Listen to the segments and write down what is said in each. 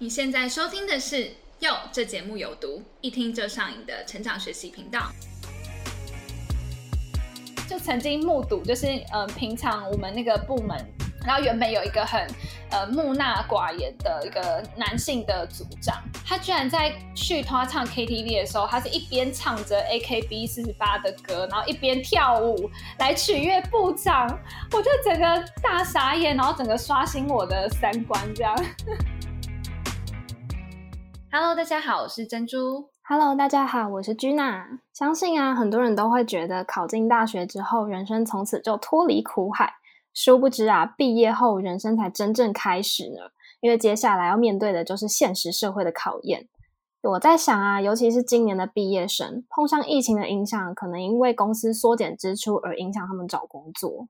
你现在收听的是《哟》，这节目有毒，一听就上瘾的成长学习频道。就曾经目睹，就是呃，平常我们那个部门，然后原本有一个很呃木讷寡言的一个男性的组长，他居然在去他唱 KTV 的时候，他是一边唱着 AKB 四十八的歌，然后一边跳舞来取悦部长，我就整个大傻眼，然后整个刷新我的三观，这样。Hello，大家好，我是珍珠。Hello，大家好，我是 Gina。相信啊，很多人都会觉得考进大学之后，人生从此就脱离苦海。殊不知啊，毕业后人生才真正开始呢。因为接下来要面对的就是现实社会的考验。我在想啊，尤其是今年的毕业生，碰上疫情的影响，可能因为公司缩减支出而影响他们找工作。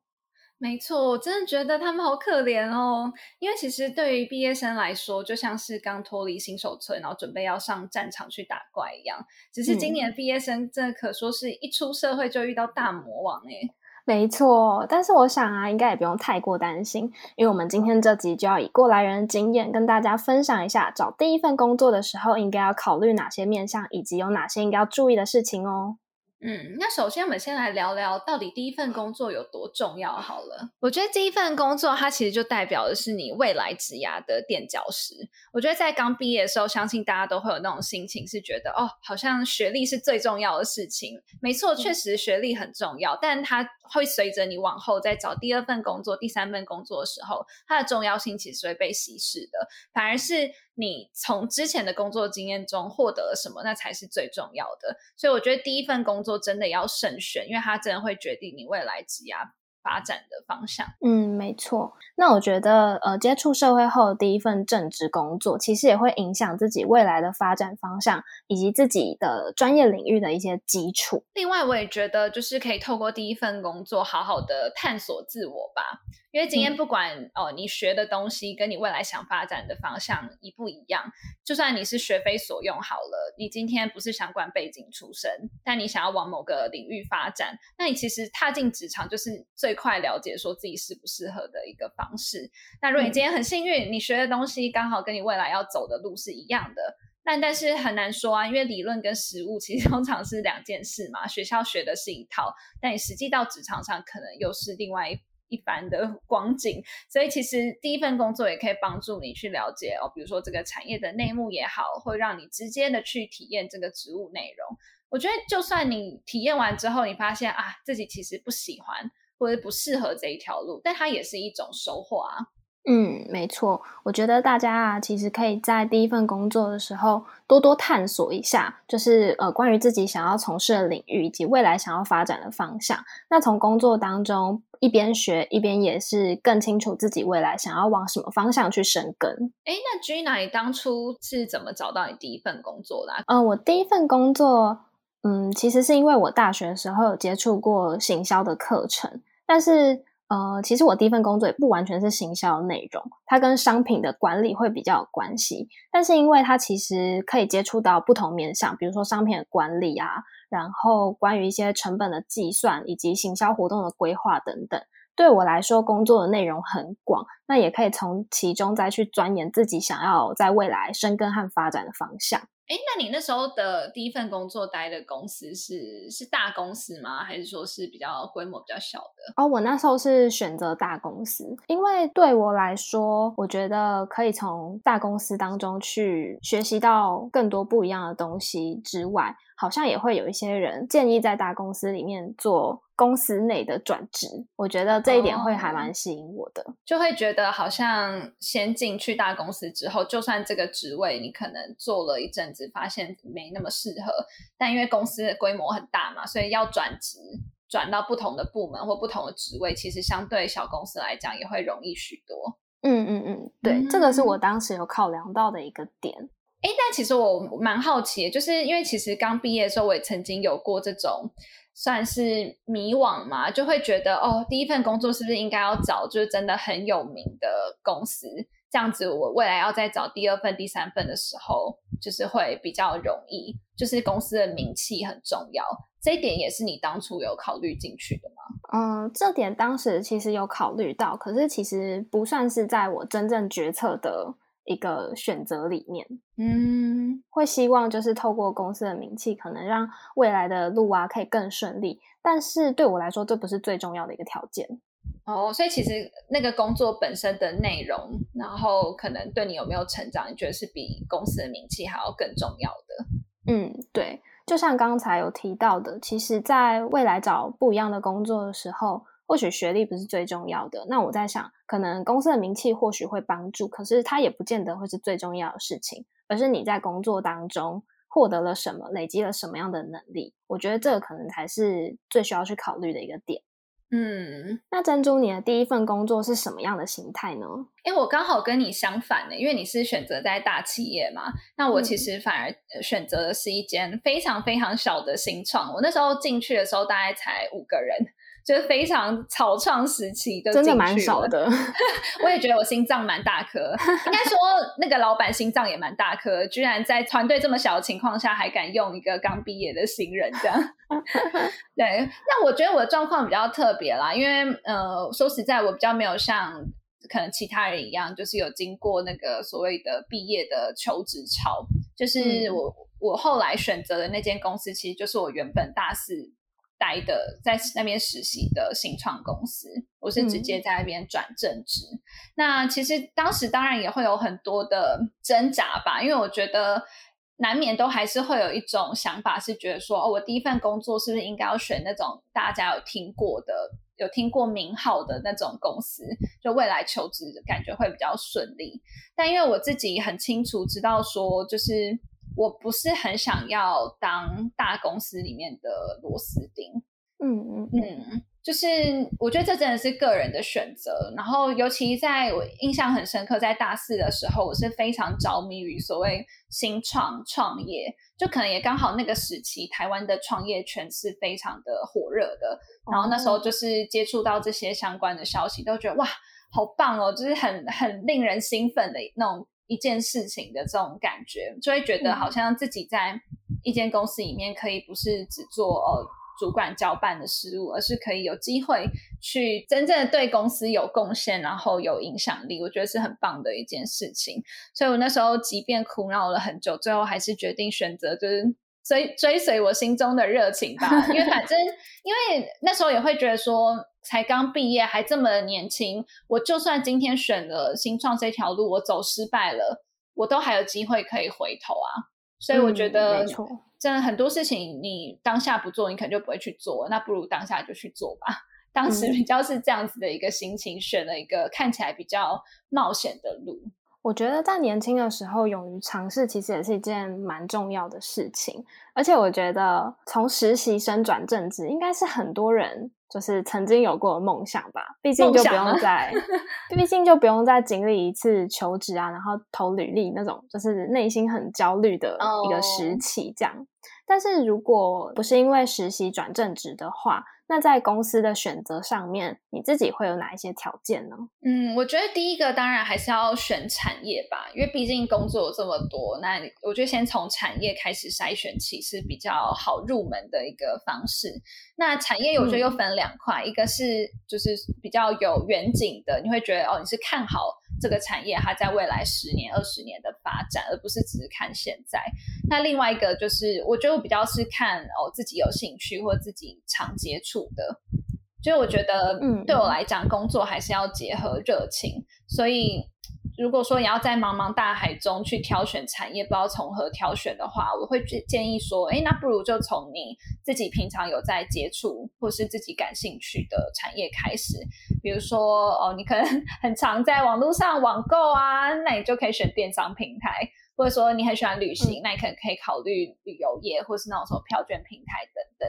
没错，我真的觉得他们好可怜哦。因为其实对于毕业生来说，就像是刚脱离新手村，然后准备要上战场去打怪一样。只是今年毕业生，真的可说是一出社会就遇到大魔王哎。没错，但是我想啊，应该也不用太过担心，因为我们今天这集就要以过来人的经验，跟大家分享一下找第一份工作的时候应该要考虑哪些面向，以及有哪些应该要注意的事情哦。嗯，那首先我们先来聊聊到底第一份工作有多重要好了。我觉得第一份工作它其实就代表的是你未来职涯的垫脚石。我觉得在刚毕业的时候，相信大家都会有那种心情，是觉得哦，好像学历是最重要的事情。没错，确实学历很重要，但它会随着你往后再找第二份工作、第三份工作的时候，它的重要性其实会被稀释的，反而是。你从之前的工作经验中获得了什么，那才是最重要的。所以我觉得第一份工作真的要慎选，因为它真的会决定你未来职业发展的方向。嗯，没错。那我觉得，呃，接触社会后第一份正职工作，其实也会影响自己未来的发展方向，以及自己的专业领域的一些基础。另外，我也觉得就是可以透过第一份工作，好好的探索自我吧。因为今天不管哦，你学的东西跟你未来想发展的方向一不一样，就算你是学非所用好了，你今天不是相关背景出身，但你想要往某个领域发展，那你其实踏进职场就是最快了解说自己适不适合的一个方式。那如果你今天很幸运，你学的东西刚好跟你未来要走的路是一样的，但但是很难说啊，因为理论跟实物其实通常是两件事嘛。学校学的是一套，但你实际到职场上可能又是另外一。一般的 光景，所以其实第一份工作也可以帮助你去了解哦，比如说这个产业的内幕也好，会让你直接的去体验这个职务内容。我觉得，就算你体验完之后，你发现啊自己其实不喜欢或者不适合这一条路，但它也是一种收获啊。嗯，没错，我觉得大家啊，其实可以在第一份工作的时候多多探索一下，就是呃，关于自己想要从事的领域以及未来想要发展的方向。那从工作当中一边学一边也是更清楚自己未来想要往什么方向去深耕。哎，那 Gina，你当初是怎么找到你第一份工作的？嗯，我第一份工作，嗯，其实是因为我大学的时候有接触过行销的课程，但是。呃，其实我第一份工作也不完全是行销内容，它跟商品的管理会比较有关系。但是因为它其实可以接触到不同面向，比如说商品的管理啊，然后关于一些成本的计算以及行销活动的规划等等，对我来说工作的内容很广。那也可以从其中再去钻研自己想要在未来深耕和发展的方向。哎，那你那时候的第一份工作待的公司是是大公司吗？还是说是比较规模比较小的？哦，我那时候是选择大公司，因为对我来说，我觉得可以从大公司当中去学习到更多不一样的东西之外。好像也会有一些人建议在大公司里面做公司内的转职，我觉得这一点会还蛮吸引我的，就会觉得好像先进去大公司之后，就算这个职位你可能做了一阵子，发现没那么适合，但因为公司的规模很大嘛，所以要转职转到不同的部门或不同的职位，其实相对小公司来讲也会容易许多。嗯嗯嗯，对，这个是我当时有考量到的一个点。哎，但其实我蛮好奇，就是因为其实刚毕业的时候，我也曾经有过这种算是迷惘嘛，就会觉得哦，第一份工作是不是应该要找就是真的很有名的公司，这样子我未来要再找第二份、第三份的时候，就是会比较容易，就是公司的名气很重要，这一点也是你当初有考虑进去的吗？嗯，这点当时其实有考虑到，可是其实不算是在我真正决策的。一个选择里面。嗯，会希望就是透过公司的名气，可能让未来的路啊可以更顺利。但是对我来说，这不是最重要的一个条件。哦，所以其实那个工作本身的内容，然后可能对你有没有成长，你觉得是比公司的名气还要更重要的？嗯，对。就像刚才有提到的，其实在未来找不一样的工作的时候，或许学历不是最重要的。那我在想，可能公司的名气或许会帮助，可是它也不见得会是最重要的事情，而是你在工作当中获得了什么，累积了什么样的能力。我觉得这个可能才是最需要去考虑的一个点。嗯，那珍珠，你的第一份工作是什么样的形态呢？因为我刚好跟你相反呢，因为你是选择在大企业嘛，那我其实反而选择的是一间非常非常小的新创。我那时候进去的时候大概才五个人。就是非常草创时期的，真的蛮少的。我也觉得我心脏蛮大颗，应该说那个老板心脏也蛮大颗，居然在团队这么小的情况下还敢用一个刚毕业的新人这样。对，那我觉得我的状况比较特别啦，因为呃，说实在，我比较没有像可能其他人一样，就是有经过那个所谓的毕业的求职潮。就是我我后来选择的那间公司，其实就是我原本大四。待的在那边实习的新创公司，我是直接在那边转正职。那其实当时当然也会有很多的挣扎吧，因为我觉得难免都还是会有一种想法，是觉得说，哦，我第一份工作是不是应该要选那种大家有听过的、有听过名号的那种公司，就未来求职感觉会比较顺利。但因为我自己很清楚知道说，就是。我不是很想要当大公司里面的螺丝钉，嗯嗯嗯，就是我觉得这真的是个人的选择。然后，尤其在我印象很深刻，在大四的时候，我是非常着迷于所谓新创创业，就可能也刚好那个时期，台湾的创业圈是非常的火热的。然后那时候就是接触到这些相关的消息，都觉得哇，好棒哦，就是很很令人兴奋的那种。一件事情的这种感觉，就会觉得好像自己在一间公司里面，可以不是只做呃主管交办的事务，而是可以有机会去真正的对公司有贡献，然后有影响力。我觉得是很棒的一件事情。所以我那时候即便苦恼了很久，最后还是决定选择就是追追随我心中的热情吧。因为反正 因为那时候也会觉得说。才刚毕业，还这么年轻，我就算今天选了新创这条路，我走失败了，我都还有机会可以回头啊。所以我觉得，真的很多事情，你当下不做，你可能就不会去做，那不如当下就去做吧。当时比较是这样子的一个心情，选了一个看起来比较冒险的路。我觉得在年轻的时候勇于尝试，其实也是一件蛮重要的事情。而且我觉得从实习生转正职，应该是很多人就是曾经有过的梦想吧。毕竟就不用再，毕竟就不用再经历一次求职啊，然后投履历那种，就是内心很焦虑的一个时期。这样，但是如果不是因为实习转正职的话，那在公司的选择上面，你自己会有哪一些条件呢？嗯，我觉得第一个当然还是要选产业吧，因为毕竟工作这么多，那我觉得先从产业开始筛选起是比较好入门的一个方式。那产业我觉得又分两块，一个是就是比较有远景的，你会觉得哦，你是看好。这个产业它在未来十年、二十年的发展，而不是只是看现在。那另外一个就是，我觉得比较是看哦自己有兴趣或自己常接触的。就我觉得，嗯，对我来讲，工作还是要结合热情，所以。如果说你要在茫茫大海中去挑选产业，不知道从何挑选的话，我会建议说，哎，那不如就从你自己平常有在接触或是自己感兴趣的产业开始。比如说，哦，你可能 很常在网络上网购啊，那你就可以选电商平台；或者说你很喜欢旅行，那你可能可以考虑旅游业，或是那种什么票券平台等等。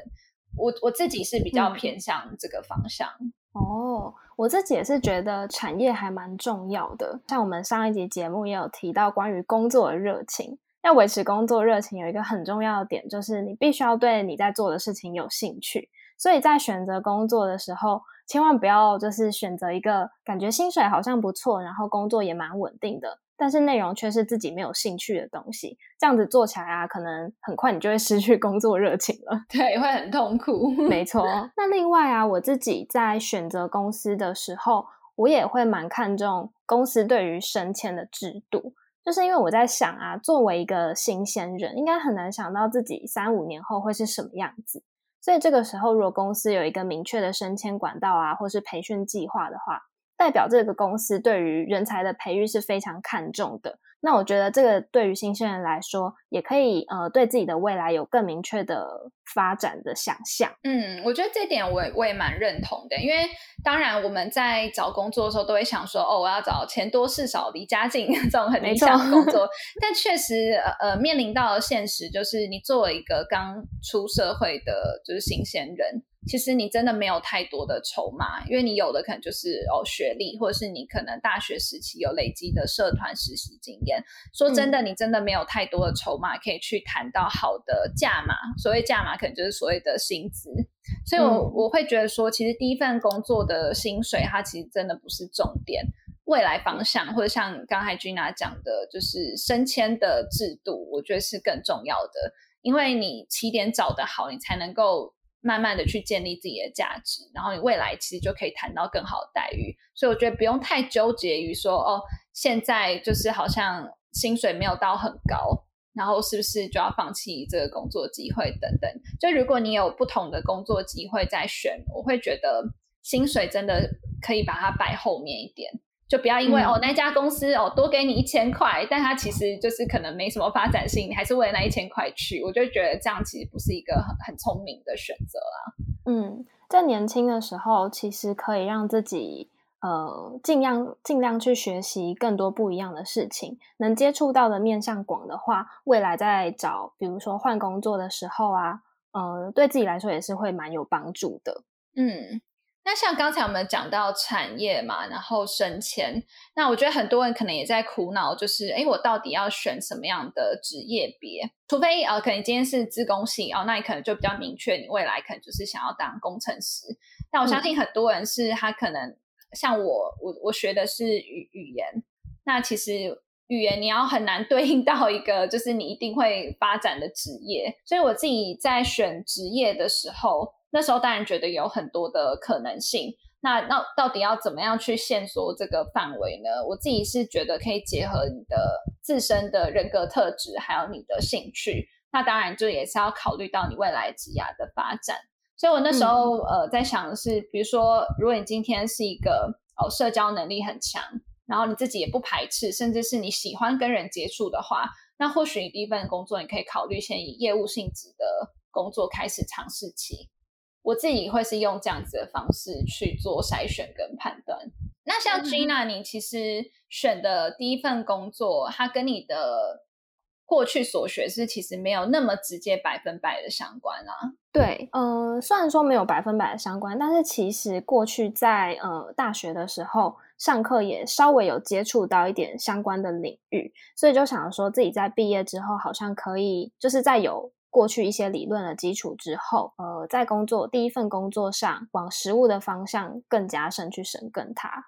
我我自己是比较偏向这个方向。哦，我自己也是觉得产业还蛮重要的。像我们上一集节目也有提到关于工作的热情，要维持工作热情，有一个很重要的点就是你必须要对你在做的事情有兴趣。所以在选择工作的时候，千万不要就是选择一个感觉薪水好像不错，然后工作也蛮稳定的。但是内容却是自己没有兴趣的东西，这样子做起来啊，可能很快你就会失去工作热情了。对，会很痛苦。没错。那另外啊，我自己在选择公司的时候，我也会蛮看重公司对于升迁的制度。就是因为我在想啊，作为一个新鲜人，应该很难想到自己三五年后会是什么样子。所以这个时候，如果公司有一个明确的升迁管道啊，或是培训计划的话，代表这个公司对于人才的培育是非常看重的。那我觉得这个对于新鲜人来说，也可以呃对自己的未来有更明确的发展的想象。嗯，我觉得这点我我也蛮认同的，因为当然我们在找工作的时候都会想说，哦，我要找钱多事少、离家近 这种很理想的工作。但确实呃面临到的现实就是，你作为一个刚出社会的就是新鲜人。其实你真的没有太多的筹码，因为你有的可能就是哦学历，或者是你可能大学时期有累积的社团实习经验。说真的，你真的没有太多的筹码可以去谈到好的价码。所谓价码，可能就是所谓的薪资。所以，我我会觉得说，其实第一份工作的薪水，它其实真的不是重点。未来方向，或者像刚才君娜讲的，就是升迁的制度，我觉得是更重要的。因为你起点找得好，你才能够。慢慢的去建立自己的价值，然后你未来其实就可以谈到更好的待遇。所以我觉得不用太纠结于说，哦，现在就是好像薪水没有到很高，然后是不是就要放弃这个工作机会等等。就如果你有不同的工作机会在选，我会觉得薪水真的可以把它摆后面一点。就不要因为哦那家公司哦多给你一千块，但它其实就是可能没什么发展性，你还是为了那一千块去，我就觉得这样其实不是一个很很聪明的选择啦。嗯，在年轻的时候，其实可以让自己呃尽量尽量去学习更多不一样的事情，能接触到的面向广的话，未来在找比如说换工作的时候啊，呃，对自己来说也是会蛮有帮助的。嗯。那像刚才我们讲到产业嘛，然后升迁，那我觉得很多人可能也在苦恼，就是哎，我到底要选什么样的职业别？除非呃，可能今天是资工系哦，那你可能就比较明确，你未来可能就是想要当工程师。但我相信很多人是他可能像我，我我学的是语语言，那其实语言你要很难对应到一个就是你一定会发展的职业，所以我自己在选职业的时候。那时候当然觉得有很多的可能性，那那到底要怎么样去线索这个范围呢？我自己是觉得可以结合你的自身的人格特质，还有你的兴趣。那当然就也是要考虑到你未来职涯的发展。所以我那时候呃在想的是，比如说如果你今天是一个哦社交能力很强，然后你自己也不排斥，甚至是你喜欢跟人接触的话，那或许你第一份工作你可以考虑先以业务性质的工作开始尝试起。我自己会是用这样子的方式去做筛选跟判断。那像 Gina，你其实选的第一份工作，它跟你的过去所学是其实没有那么直接百分百的相关啊。对，呃，虽然说没有百分百的相关，但是其实过去在呃大学的时候上课也稍微有接触到一点相关的领域，所以就想说自己在毕业之后好像可以，就是在有。过去一些理论的基础之后，呃，在工作第一份工作上，往实物的方向更加深去深耕它。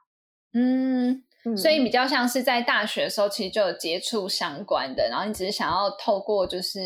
嗯，所以比较像是在大学的时候，其实就有接触相关的，然后你只是想要透过就是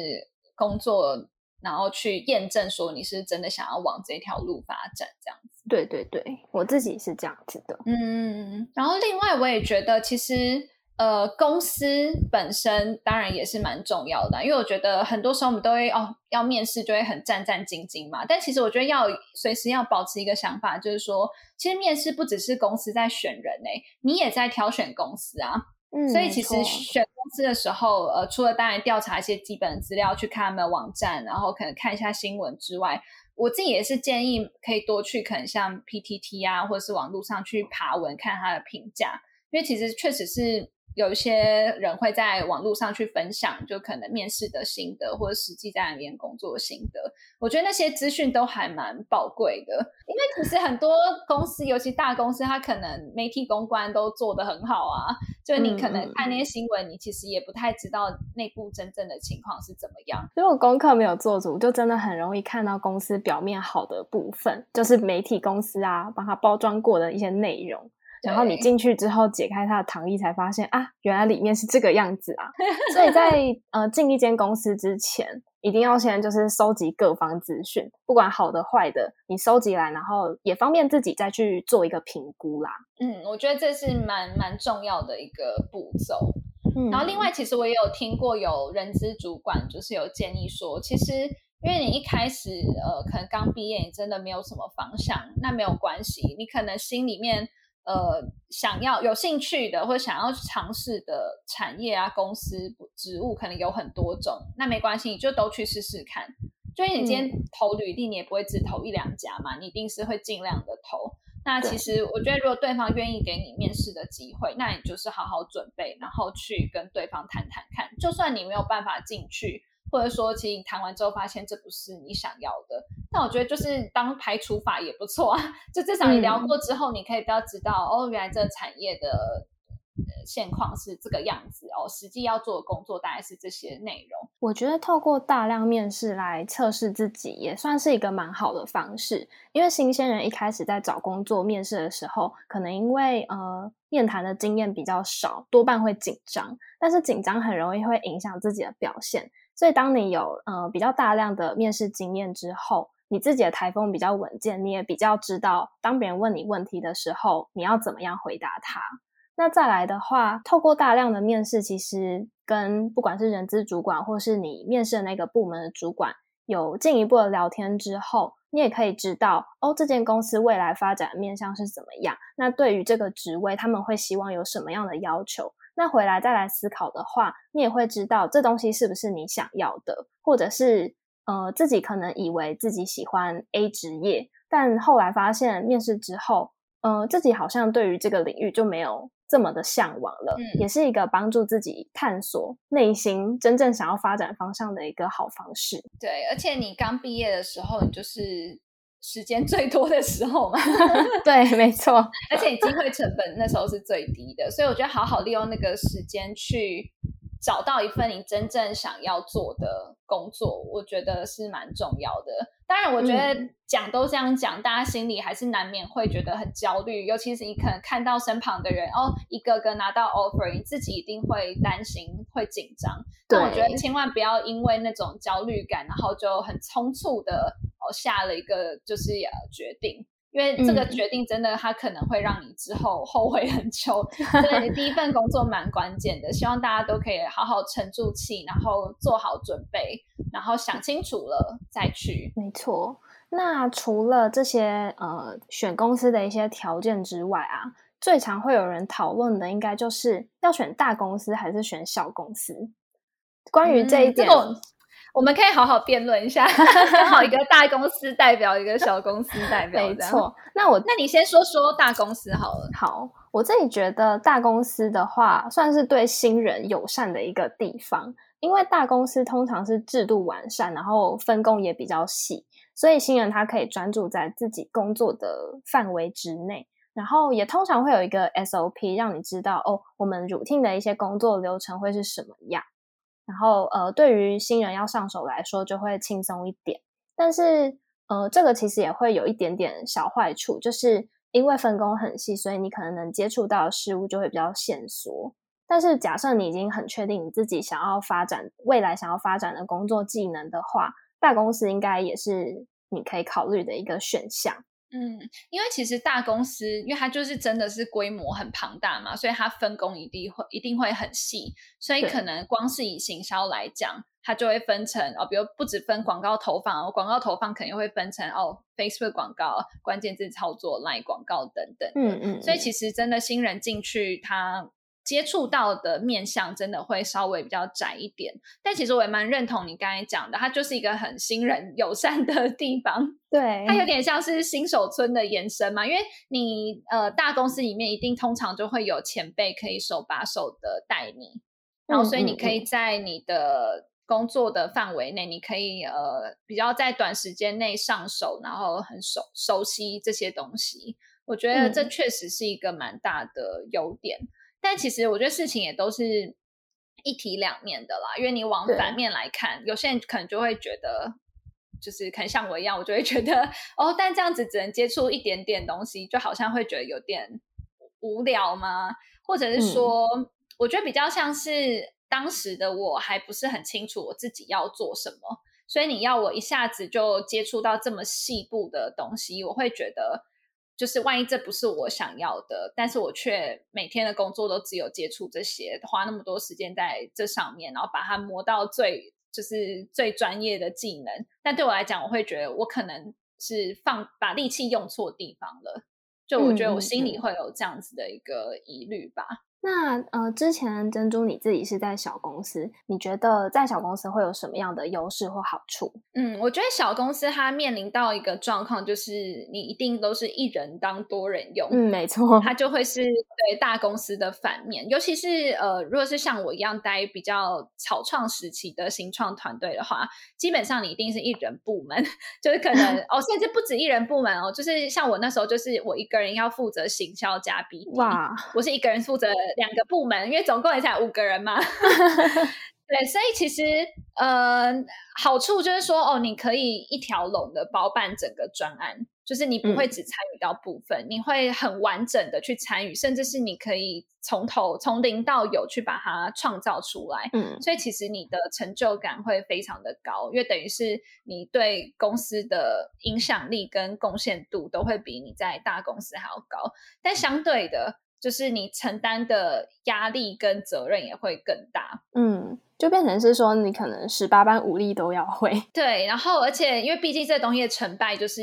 工作，然后去验证说你是真的想要往这条路发展，这样子。对对对，我自己是这样子的。嗯，然后另外我也觉得其实。呃，公司本身当然也是蛮重要的，因为我觉得很多时候我们都会哦，要面试就会很战战兢兢嘛。但其实我觉得要随时要保持一个想法，就是说，其实面试不只是公司在选人诶，你也在挑选公司啊。嗯，所以其实选公司的时候，呃，除了当然调查一些基本资料，去看他们的网站，然后可能看一下新闻之外，我自己也是建议可以多去可能像 PTT 啊，或者是网络上去爬文看他的评价，因为其实确实是。有一些人会在网络上去分享，就可能面试的心得，或者实际在那边工作的心得。我觉得那些资讯都还蛮宝贵的，因为其实很多公司，尤其大公司，它可能媒体公关都做得很好啊。就你可能看那些新闻，你其实也不太知道内部真正的情况是怎么样。如果功课没有做足，就真的很容易看到公司表面好的部分，就是媒体公司啊帮他包装过的一些内容。然后你进去之后解开它的糖衣，才发现啊，原来里面是这个样子啊！所以在呃进一间公司之前，一定要先就是收集各方资讯，不管好的坏的，你收集来，然后也方便自己再去做一个评估啦。嗯，我觉得这是蛮蛮重要的一个步骤。然后另外，其实我也有听过有人资主管就是有建议说，其实因为你一开始呃可能刚毕业，你真的没有什么方向，那没有关系，你可能心里面呃想要有兴趣的或者想要尝试的产业啊、公司职务可能有很多种，那没关系，你就都去试试看。就你今天投履历，你也不会只投一两家嘛，你一定是会尽量的投。那其实我觉得，如果对方愿意给你面试的机会，那你就是好好准备，然后去跟对方谈谈看。就算你没有办法进去，或者说其实你谈完之后发现这不是你想要的，但我觉得就是当排除法也不错啊。就至少你聊过之后，你可以比较知道哦，原来这个产业的。现况是这个样子哦，实际要做的工作大概是这些内容。我觉得透过大量面试来测试自己，也算是一个蛮好的方式。因为新鲜人一开始在找工作面试的时候，可能因为呃面谈的经验比较少，多半会紧张。但是紧张很容易会影响自己的表现，所以当你有呃比较大量的面试经验之后，你自己的台风比较稳健，你也比较知道当别人问你问题的时候，你要怎么样回答他。那再来的话，透过大量的面试，其实跟不管是人资主管，或是你面试的那个部门的主管，有进一步的聊天之后，你也可以知道哦，这间公司未来发展面向是怎么样。那对于这个职位，他们会希望有什么样的要求？那回来再来思考的话，你也会知道这东西是不是你想要的，或者是呃，自己可能以为自己喜欢 A 职业，但后来发现面试之后，呃，自己好像对于这个领域就没有。这么的向往了，嗯也是一个帮助自己探索内心真正想要发展方向的一个好方式。对，而且你刚毕业的时候，你就是时间最多的时候嘛。对，没错。而且你机会成本那时候是最低的，所以我觉得好好利用那个时间去。找到一份你真正想要做的工作，我觉得是蛮重要的。当然，我觉得讲都这样讲，大家心里还是难免会觉得很焦虑。尤其是你可能看到身旁的人哦，一个个拿到 offer，你自己一定会担心、会紧张。但我觉得千万不要因为那种焦虑感，然后就很匆促的哦下了一个就是决定。因为这个决定真的，它可能会让你之后后悔很久。所以第一份工作蛮关键的，希望大家都可以好好沉住气，然后做好准备，然后想清楚了再去。没错。那除了这些呃选公司的一些条件之外啊，最常会有人讨论的，应该就是要选大公司还是选小公司。关于这一点。我们可以好好辩论一下，刚好一个大公司代表一个小公司代表，没错。那我那你先说说大公司好了。好，我自己觉得大公司的话，算是对新人友善的一个地方，因为大公司通常是制度完善，然后分工也比较细，所以新人他可以专注在自己工作的范围之内，然后也通常会有一个 SOP 让你知道哦，我们 routine 的一些工作流程会是什么样。然后，呃，对于新人要上手来说，就会轻松一点。但是，呃，这个其实也会有一点点小坏处，就是因为分工很细，所以你可能能接触到的事物就会比较限缩。但是，假设你已经很确定你自己想要发展未来想要发展的工作技能的话，大公司应该也是你可以考虑的一个选项。嗯，因为其实大公司，因为它就是真的是规模很庞大嘛，所以它分工一定会一定会很细，所以可能光是以行销来讲，它就会分成哦，比如不止分广告投放，广告投放肯定会分成哦，Facebook 广告、关键字操作、Line 广告等等。嗯嗯，所以其实真的新人进去，他。接触到的面向真的会稍微比较窄一点，但其实我也蛮认同你刚才讲的，它就是一个很新人友善的地方。对，它有点像是新手村的延伸嘛，因为你呃大公司里面一定通常就会有前辈可以手把手的带你，然后所以你可以在你的工作的范围内，你可以呃比较在短时间内上手，然后很熟熟悉这些东西。我觉得这确实是一个蛮大的优点。但其实我觉得事情也都是一体两面的啦，因为你往反面来看，有些人可能就会觉得，就是可能像我一样，我就会觉得哦，但这样子只能接触一点点东西，就好像会觉得有点无聊吗？或者是说，我觉得比较像是当时的我还不是很清楚我自己要做什么，所以你要我一下子就接触到这么细部的东西，我会觉得。就是万一这不是我想要的，但是我却每天的工作都只有接触这些，花那么多时间在这上面，然后把它磨到最就是最专业的技能。但对我来讲，我会觉得我可能是放把力气用错地方了，就我觉得我心里会有这样子的一个疑虑吧。那呃，之前珍珠你自己是在小公司，你觉得在小公司会有什么样的优势或好处？嗯，我觉得小公司它面临到一个状况，就是你一定都是一人当多人用。嗯，没错，它就会是对大公司的反面。尤其是呃，如果是像我一样待比较草创时期的新创团队的话，基本上你一定是一人部门，就是可能 哦，甚至不止一人部门哦，就是像我那时候，就是我一个人要负责行销加 B，哇，我是一个人负责。两个部门，因为总共也才五个人嘛，对，所以其实呃，好处就是说，哦，你可以一条龙的包办整个专案，就是你不会只参与到部分，你会很完整的去参与，甚至是你可以从头从零到有去把它创造出来，嗯，所以其实你的成就感会非常的高，因为等于是你对公司的影响力跟贡献度都会比你在大公司还要高，但相对的。就是你承担的压力跟责任也会更大，嗯，就变成是说你可能十八般武力都要会，对，然后而且因为毕竟这东西的成败就是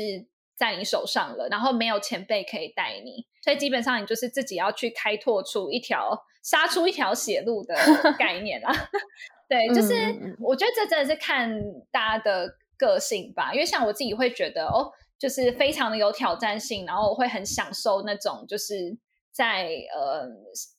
在你手上了，然后没有前辈可以带你，所以基本上你就是自己要去开拓出一条杀出一条血路的 概念啊，对，就是我觉得这真的是看大家的个性吧，因为像我自己会觉得哦，就是非常的有挑战性，然后我会很享受那种就是。在呃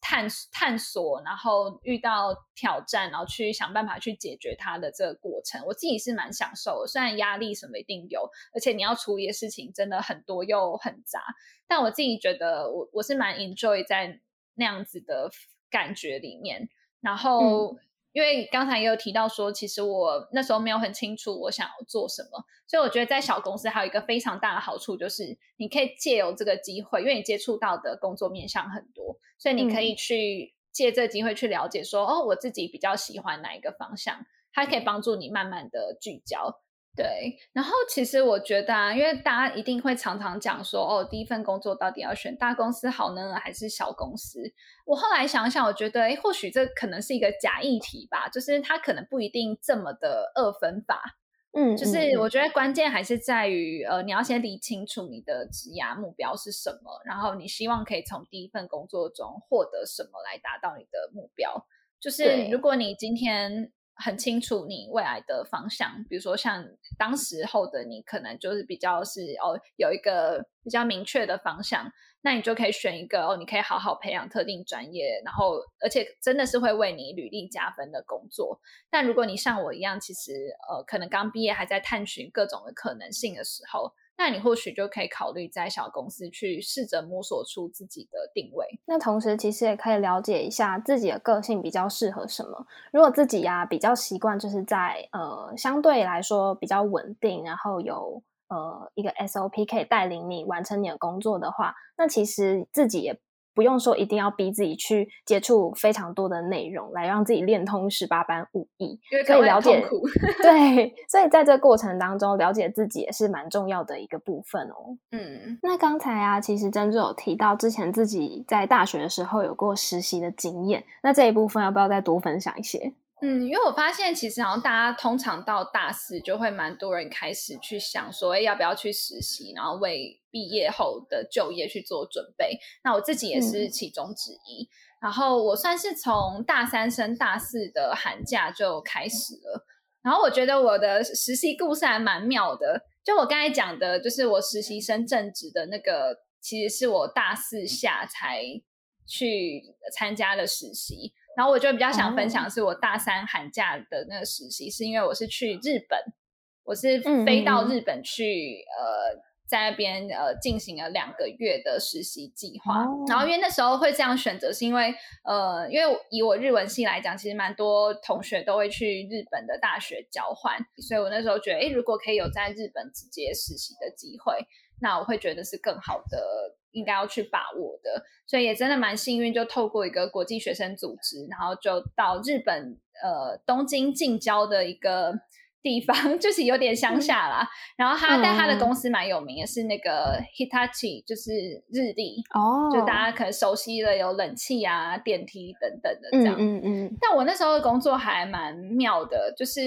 探探索，然后遇到挑战，然后去想办法去解决它的这个过程，我自己是蛮享受的。虽然压力什么一定有，而且你要处理的事情真的很多又很杂，但我自己觉得我我是蛮 enjoy 在那样子的感觉里面，然后。因为刚才也有提到说，其实我那时候没有很清楚我想要做什么，所以我觉得在小公司还有一个非常大的好处，就是你可以借由这个机会，因为你接触到的工作面向很多，所以你可以去借这个机会去了解说，哦，我自己比较喜欢哪一个方向，它可以帮助你慢慢的聚焦。对，然后其实我觉得啊，因为大家一定会常常讲说，哦，第一份工作到底要选大公司好呢，还是小公司？我后来想想，我觉得，哎，或许这可能是一个假议题吧，就是它可能不一定这么的二分法。嗯，就是我觉得关键还是在于，呃，你要先理清楚你的职涯目标是什么，然后你希望可以从第一份工作中获得什么来达到你的目标。就是如果你今天。很清楚你未来的方向，比如说像当时候的你，可能就是比较是哦有一个比较明确的方向，那你就可以选一个哦，你可以好好培养特定专业，然后而且真的是会为你履历加分的工作。但如果你像我一样，其实呃可能刚毕业还在探寻各种的可能性的时候。那你或许就可以考虑在小公司去试着摸索出自己的定位。那同时其实也可以了解一下自己的个性比较适合什么。如果自己呀比较习惯就是在呃相对来说比较稳定，然后有呃一个 SOP 可以带领你完成你的工作的话，那其实自己也。不用说，一定要逼自己去接触非常多的内容，来让自己练通十八般武艺，可以了解。对，所以在这过程当中，了解自己也是蛮重要的一个部分哦。嗯，那刚才啊，其实珍珠有提到之前自己在大学的时候有过实习的经验，那这一部分要不要再多分享一些？嗯，因为我发现其实好像大家通常到大四就会蛮多人开始去想说，哎，要不要去实习，然后为毕业后的就业去做准备。那我自己也是其中之一。然后我算是从大三升大四的寒假就开始了。然后我觉得我的实习故事还蛮妙的。就我刚才讲的，就是我实习生正职的那个，其实是我大四下才去参加的实习。然后我就比较想分享，是我大三寒假的那个实习，是因为我是去日本，我是飞到日本去，呃，在那边呃进行了两个月的实习计划。然后因为那时候会这样选择，是因为呃，因为以我日文系来讲，其实蛮多同学都会去日本的大学交换，所以我那时候觉得，哎，如果可以有在日本直接实习的机会，那我会觉得是更好的。应该要去把握的，所以也真的蛮幸运，就透过一个国际学生组织，然后就到日本呃东京近郊的一个地方，就是有点乡下啦。然后他但他的公司蛮有名的，是那个 Hitachi，就是日立哦，就大家可能熟悉的有冷气啊、电梯等等的这样。嗯嗯嗯。但我那时候的工作还蛮妙的，就是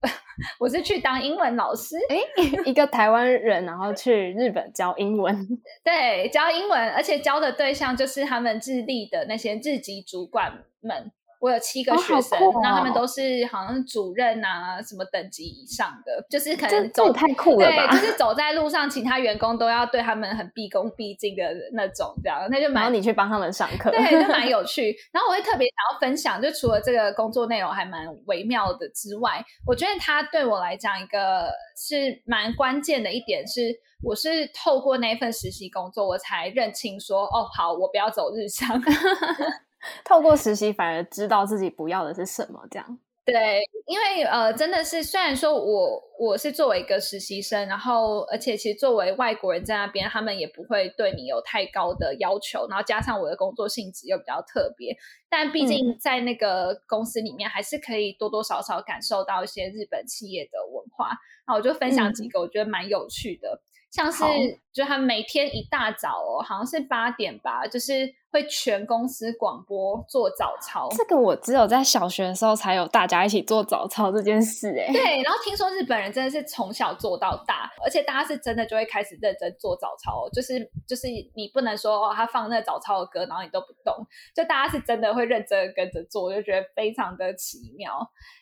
我是去当英文老师，哎，一个台湾人，然后 去日本教英文，对，教英文，而且教的对象就是他们日立的那些日籍主管们。我有七个学生，那他们都是好像主任啊，什么等级以上的，就是可能走太酷了对，就是 走在路上，其他员工都要对他们很毕恭毕敬的那种，这样那就蛮。然后你去帮他们上课，对，就蛮有 趣。然后我会特别想要分享，就除了这个工作内容还蛮微妙的之外，我觉得他对我来讲一个是蛮关键的一点是，我是透过那份实习工作，我才认清说，哦，好，我不要走日商。透过实习反而知道自己不要的是什么，这样对，因为呃，真的是虽然说我我是作为一个实习生，然后而且其实作为外国人在那边，他们也不会对你有太高的要求，然后加上我的工作性质又比较特别，但毕竟在那个公司里面，还是可以多多少少感受到一些日本企业的文化。那我就分享几个我觉得蛮有趣的。像是，就他每天一大早哦，好像是八点吧，就是会全公司广播做早操。这个我只有在小学的时候才有大家一起做早操这件事，哎。对，然后听说日本人真的是从小做到大，而且大家是真的就会开始认真做早操，就是就是你不能说哦，他放那早操的歌，然后你都不动，就大家是真的会认真跟着做，我就觉得非常的奇妙。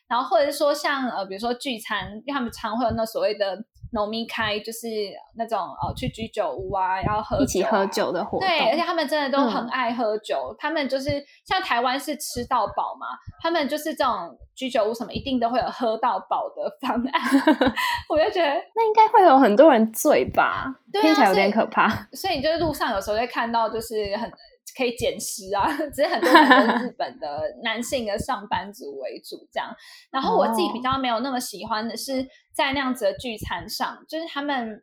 然后或者是说像呃，比如说聚餐，因为他们常会有那所谓的。农民开就是那种哦，去居酒屋啊，然后喝一起喝酒的活动。对，而且他们真的都很爱喝酒。他们就是像台湾是吃到饱嘛，他们就是这种居酒屋什么一定都会有喝到饱的方案。我就觉得那应该会有很多人醉吧，听起来有点可怕。所以你就是路上有时候会看到，就是很。可以捡食啊，只是很多很多日本的男性的上班族为主这样。然后我自己比较没有那么喜欢的是，在那样子的聚餐上，就是他们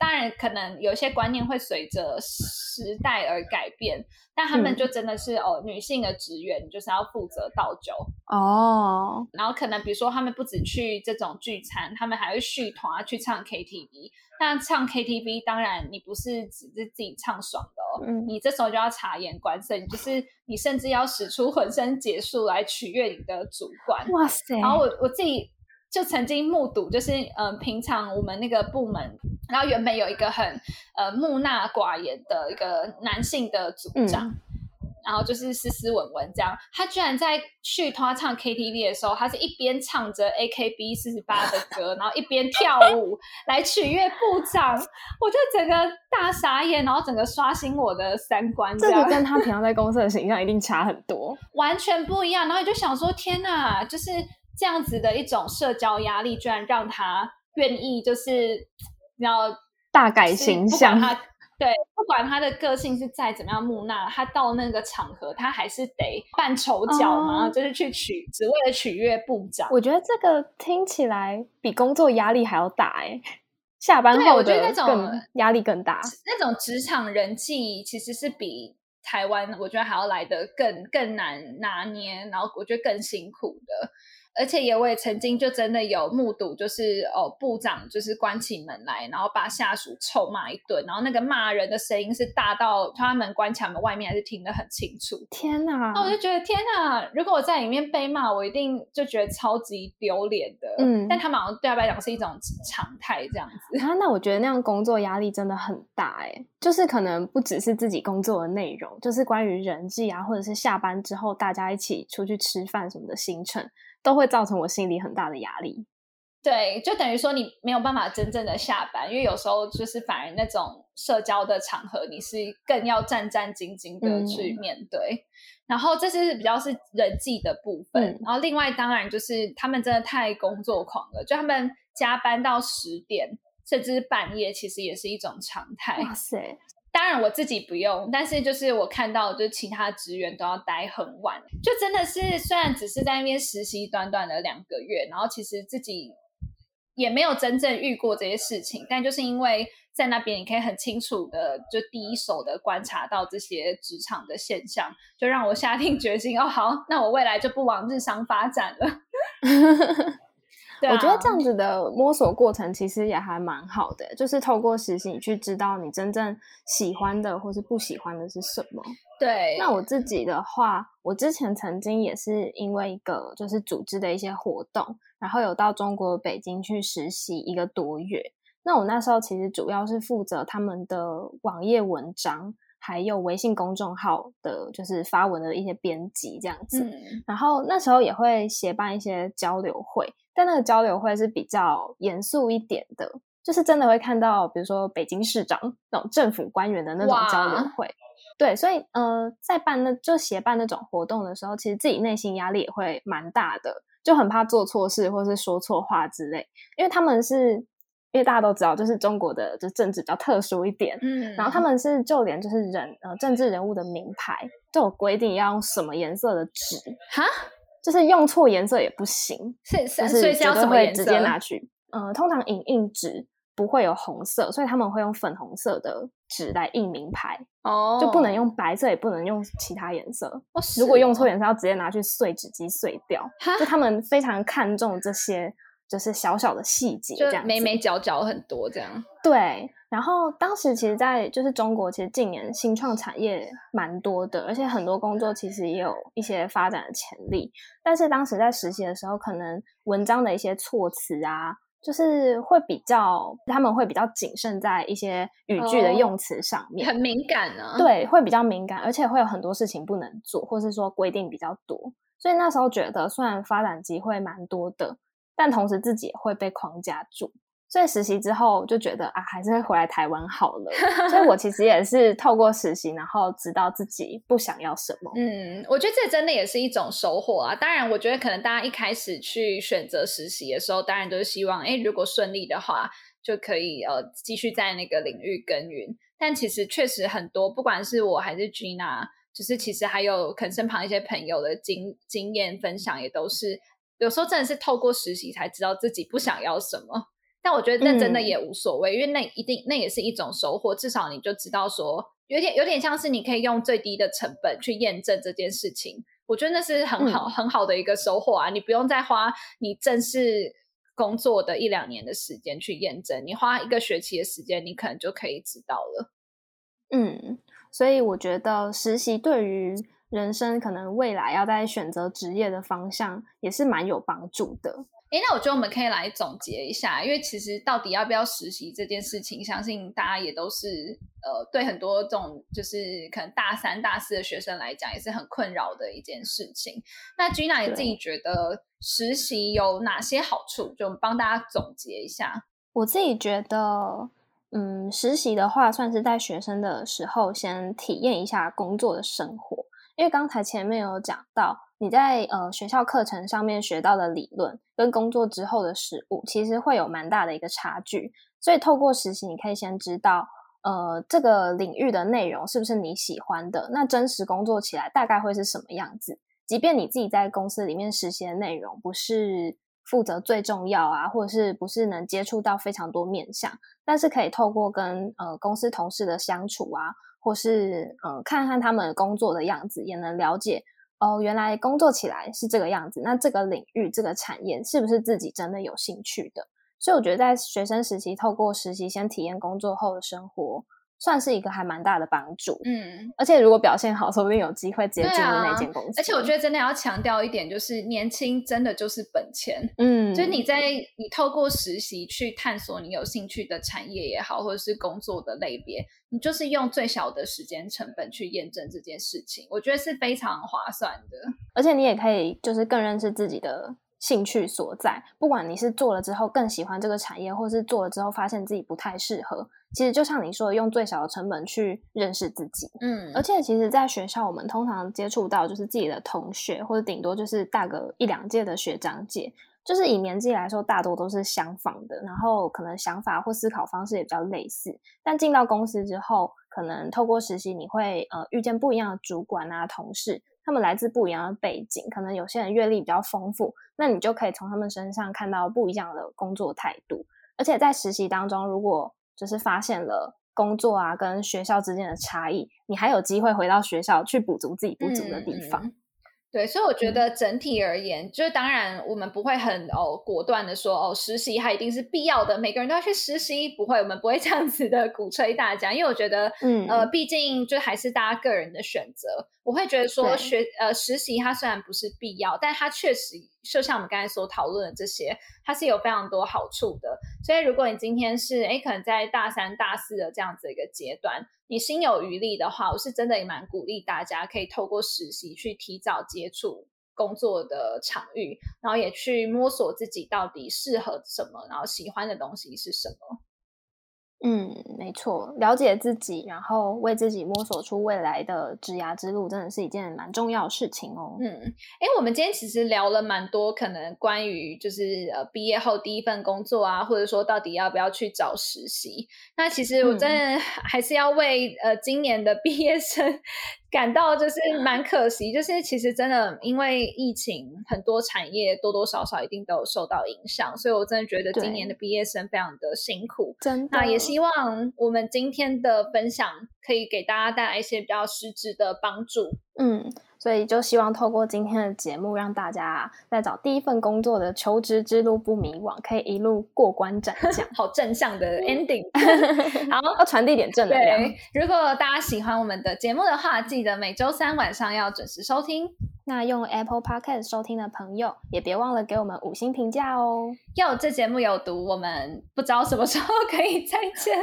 当然可能有些观念会随着时代而改变，但他们就真的是哦，女性的职员就是要负责倒酒哦。然后可能比如说他们不止去这种聚餐，他们还会续团去唱 KTV。那唱 KTV，当然你不是只是自己唱爽的哦，你这时候就要察言观色，你就是你甚至要使出浑身解数来取悦你的主管。哇塞！然后我我自己就曾经目睹，就是嗯，平常我们那个部门，然后原本有一个很呃木讷寡言的一个男性的组长。然后就是斯斯文文这样，他居然在去他唱 KTV 的时候，他是一边唱着 AKB 四十八的歌，然后一边跳舞 来取悦部长，我就整个大傻眼，然后整个刷新我的三观。这个跟他平常 在公司的形象一定差很多，完全不一样。然后你就想说，天哪，就是这样子的一种社交压力，居然让他愿意就是要大改形象。他对，不管他的个性是再怎么样木讷，他到那个场合，他还是得扮丑角嘛，就是去取，只为了取悦部长。我觉得这个听起来比工作压力还要大哎。下班后的那种压力更大，那种职场人际其实是比台湾我觉得还要来的更更难拿捏，然后我觉得更辛苦的。而且也我也曾经就真的有目睹，就是哦部长就是关起门来，然后把下属臭骂一顿，然后那个骂人的声音是大到他们关起来，门外面还是听得很清楚。天哪！那我就觉得天哪！如果我在里面被骂，我一定就觉得超级丢脸的。嗯，但他们好像对他来讲是一种常态这样子。啊，那我觉得那样工作压力真的很大哎，就是可能不只是自己工作的内容，就是关于人际啊，或者是下班之后大家一起出去吃饭什么的行程。都会造成我心里很大的压力，对，就等于说你没有办法真正的下班，因为有时候就是反而那种社交的场合，你是更要战战兢兢的去面对。然后这是比较是人际的部分，然后另外当然就是他们真的太工作狂了，就他们加班到十点甚至半夜，其实也是一种常态。哇塞！当然我自己不用，但是就是我看到，就是其他职员都要待很晚，就真的是虽然只是在那边实习短短的两个月，然后其实自己也没有真正遇过这些事情，但就是因为在那边，你可以很清楚的就第一手的观察到这些职场的现象，就让我下定决心哦，好，那我未来就不往日商发展了。我觉得这样子的摸索过程其实也还蛮好的，就是透过实习去知道你真正喜欢的或是不喜欢的是什么。对，那我自己的话，我之前曾经也是因为一个就是组织的一些活动，然后有到中国北京去实习一个多月。那我那时候其实主要是负责他们的网页文章。还有微信公众号的，就是发文的一些编辑这样子，然后那时候也会协办一些交流会，但那个交流会是比较严肃一点的，就是真的会看到，比如说北京市长那种政府官员的那种交流会，对，所以呃，在办那就协办那种活动的时候，其实自己内心压力也会蛮大的，就很怕做错事或是说错话之类，因为他们是。因为大家都知道，就是中国的就政治比较特殊一点，嗯，然后他们是就连就是人呃政治人物的名牌都有规定要用什么颜色的纸，哈，就是用错颜色也不行，是是绝对会直接拿去，呃，通常影印纸不会有红色，所以他们会用粉红色的纸来印名牌，哦，就不能用白色，也不能用其他颜色，如果用错颜色要直接拿去碎纸机碎掉，就他们非常看重这些。就是小小的细节，这样眉眉角角很多这样。对，然后当时其实，在就是中国，其实近年新创产业蛮多的，而且很多工作其实也有一些发展的潜力。但是当时在实习的时候，可能文章的一些措辞啊，就是会比较，他们会比较谨慎在一些语句的用词上面，很敏感啊。对，会比较敏感，而且会有很多事情不能做，或是说规定比较多。所以那时候觉得，虽然发展机会蛮多的。但同时自己也会被框架住，所以实习之后就觉得啊，还是会回来台湾好了。所以我其实也是透过实习，然后知道自己不想要什么。嗯，我觉得这真的也是一种收获啊。当然，我觉得可能大家一开始去选择实习的时候，当然都是希望，哎，如果顺利的话，就可以呃继续在那个领域耕耘。但其实确实很多，不管是我还是 Gina，就是其实还有可能身旁一些朋友的经经验分享，也都是。有时候真的是透过实习才知道自己不想要什么，但我觉得那真的也无所谓，因为那一定那也是一种收获，至少你就知道说，有点有点像是你可以用最低的成本去验证这件事情，我觉得那是很好很好的一个收获啊！你不用再花你正式工作的一两年的时间去验证，你花一个学期的时间，你可能就可以知道了。嗯，所以我觉得实习对于。人生可能未来要在选择职业的方向也是蛮有帮助的。哎，那我觉得我们可以来总结一下，因为其实到底要不要实习这件事情，相信大家也都是呃，对很多这种就是可能大三、大四的学生来讲，也是很困扰的一件事情。那 Gina 你自己觉得实习有哪些好处？就帮大家总结一下。我自己觉得，嗯，实习的话，算是在学生的时候先体验一下工作的生活。因为刚才前面有讲到，你在呃学校课程上面学到的理论，跟工作之后的实务，其实会有蛮大的一个差距。所以透过实习，你可以先知道，呃，这个领域的内容是不是你喜欢的，那真实工作起来大概会是什么样子。即便你自己在公司里面实习的内容不是负责最重要啊，或者是不是能接触到非常多面向，但是可以透过跟呃公司同事的相处啊。或是嗯，看看他们工作的样子，也能了解哦，原来工作起来是这个样子。那这个领域、这个产业是不是自己真的有兴趣的？所以我觉得，在学生时期，透过实习先体验工作后的生活。算是一个还蛮大的帮助，嗯，而且如果表现好，说不定有机会直接进入那间公司。而且我觉得真的要强调一点，就是年轻真的就是本钱，嗯，就是你在你透过实习去探索你有兴趣的产业也好，或者是工作的类别，你就是用最小的时间成本去验证这件事情，我觉得是非常划算的。而且你也可以就是更认识自己的。兴趣所在，不管你是做了之后更喜欢这个产业，或是做了之后发现自己不太适合，其实就像你说的，用最小的成本去认识自己。嗯，而且其实，在学校我们通常接触到就是自己的同学，或者顶多就是大个一两届的学长姐，就是以年纪来说，大多都是相仿的，然后可能想法或思考方式也比较类似。但进到公司之后，可能透过实习，你会呃遇见不一样的主管啊、同事。他们来自不一样的背景，可能有些人阅历比较丰富，那你就可以从他们身上看到不一样的工作态度。而且在实习当中，如果就是发现了工作啊跟学校之间的差异，你还有机会回到学校去补足自己不足的地方。对，所以我觉得整体而言，就是当然我们不会很哦果断的说哦实习它一定是必要的，每个人都要去实习，不会，我们不会这样子的鼓吹大家，因为我觉得，嗯呃，毕竟就还是大家个人的选择。我会觉得说学呃实习它虽然不是必要，但它确实就像我们刚才所讨论的这些，它是有非常多好处的。所以如果你今天是哎可能在大三大四的这样子一个阶段。你心有余力的话，我是真的也蛮鼓励大家可以透过实习去提早接触工作的场域，然后也去摸索自己到底适合什么，然后喜欢的东西是什么。嗯，没错，了解自己，然后为自己摸索出未来的职涯之路，真的是一件蛮重要的事情哦。嗯，哎，我们今天其实聊了蛮多，可能关于就是呃毕业后第一份工作啊，或者说到底要不要去找实习。那其实我真的 还是要为呃今年的毕业生。感到就是蛮可惜，就是其实真的因为疫情，很多产业多多少少一定都有受到影响，所以我真的觉得今年的毕业生非常的辛苦。真的，那也希望我们今天的分享可以给大家带来一些比较实质的帮助。嗯。所以就希望透过今天的节目，让大家在找第一份工作的求职之路不迷惘，可以一路过关斩将，好正向的 ending。好，要传递点正能量。如果大家喜欢我们的节目的话，记得每周三晚上要准时收听。那用 Apple Podcast 收听的朋友，也别忘了给我们五星评价哦。哟这节目有毒，我们不知道什么时候可以再见。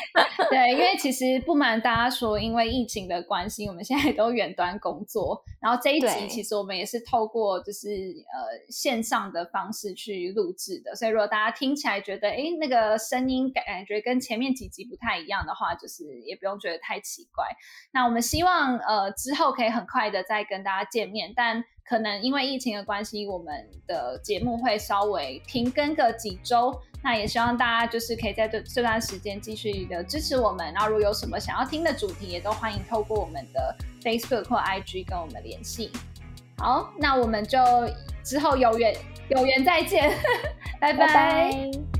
对，因为其实不瞒大家说，因为疫情的关系，我们现在都远端工作。然后这一集其实我们也是透过就是呃线上的方式去录制的，所以如果大家听起来觉得哎那个声音感感觉跟前面几集不太一样的话，就是也不用觉得太奇怪。那我们希望呃之后可以很快的再跟大家见面，但可能因为疫情的关系，我们的节目会稍微停更个几周。那也希望大家就是可以在这这段时间继续的支持我们，然后如果有什么想要听的主题，也都欢迎透过我们的 Facebook 或 IG 跟我们联系。好，那我们就之后有缘有缘再见，拜拜。